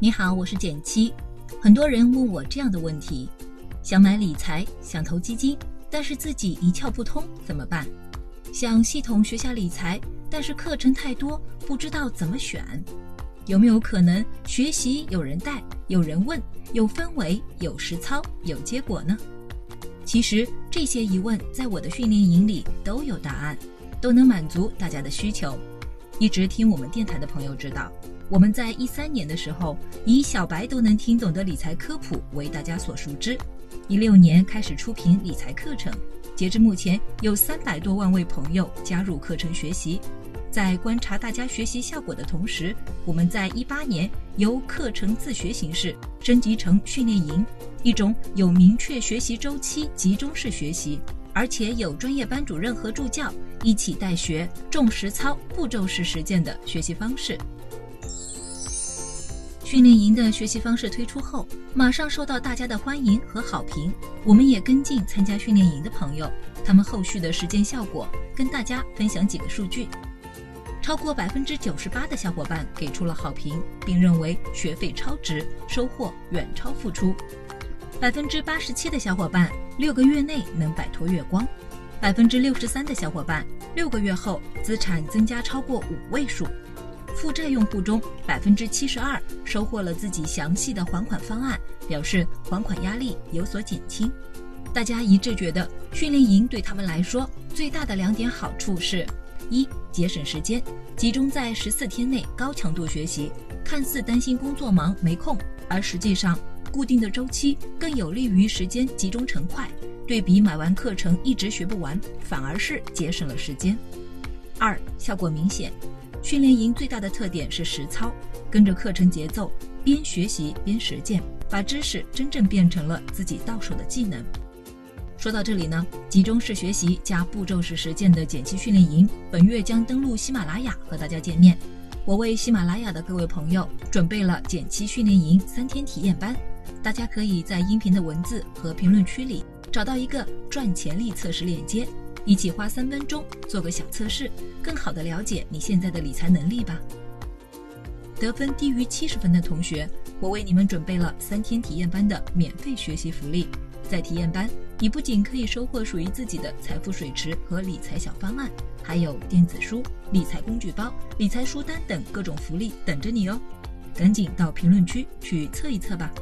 你好，我是简七。很多人问我这样的问题：想买理财，想投基金，但是自己一窍不通，怎么办？想系统学下理财，但是课程太多，不知道怎么选。有没有可能学习有人带，有人问，有氛围，有实操，有结果呢？其实这些疑问在我的训练营里都有答案，都能满足大家的需求。一直听我们电台的朋友知道。我们在一三年的时候，以小白都能听懂的理财科普为大家所熟知。一六年开始出品理财课程，截至目前有三百多万位朋友加入课程学习。在观察大家学习效果的同时，我们在一八年由课程自学形式升级成训练营，一种有明确学习周期、集中式学习，而且有专业班主任和助教一起带学、重实操、步骤式实践的学习方式。训练营的学习方式推出后，马上受到大家的欢迎和好评。我们也跟进参加训练营的朋友，他们后续的实践效果，跟大家分享几个数据：超过百分之九十八的小伙伴给出了好评，并认为学费超值，收获远超付出；百分之八十七的小伙伴六个月内能摆脱月光；百分之六十三的小伙伴六个月后资产增加超过五位数。负债用户中，百分之七十二收获了自己详细的还款方案，表示还款压力有所减轻。大家一致觉得训练营对他们来说最大的两点好处是：一、节省时间，集中在十四天内高强度学习，看似担心工作忙没空，而实际上固定的周期更有利于时间集中成块，对比买完课程一直学不完，反而是节省了时间。二、效果明显。训练营最大的特点是实操，跟着课程节奏，边学习边实践，把知识真正变成了自己到手的技能。说到这里呢，集中式学习加步骤式实践的减期训练营，本月将登陆喜马拉雅和大家见面。我为喜马拉雅的各位朋友准备了减期训练营三天体验班，大家可以在音频的文字和评论区里找到一个赚钱力测试链接。一起花三分钟做个小测试，更好的了解你现在的理财能力吧。得分低于七十分的同学，我为你们准备了三天体验班的免费学习福利。在体验班，你不仅可以收获属于自己的财富水池和理财小方案，还有电子书、理财工具包、理财书单等各种福利等着你哦。赶紧到评论区去测一测吧。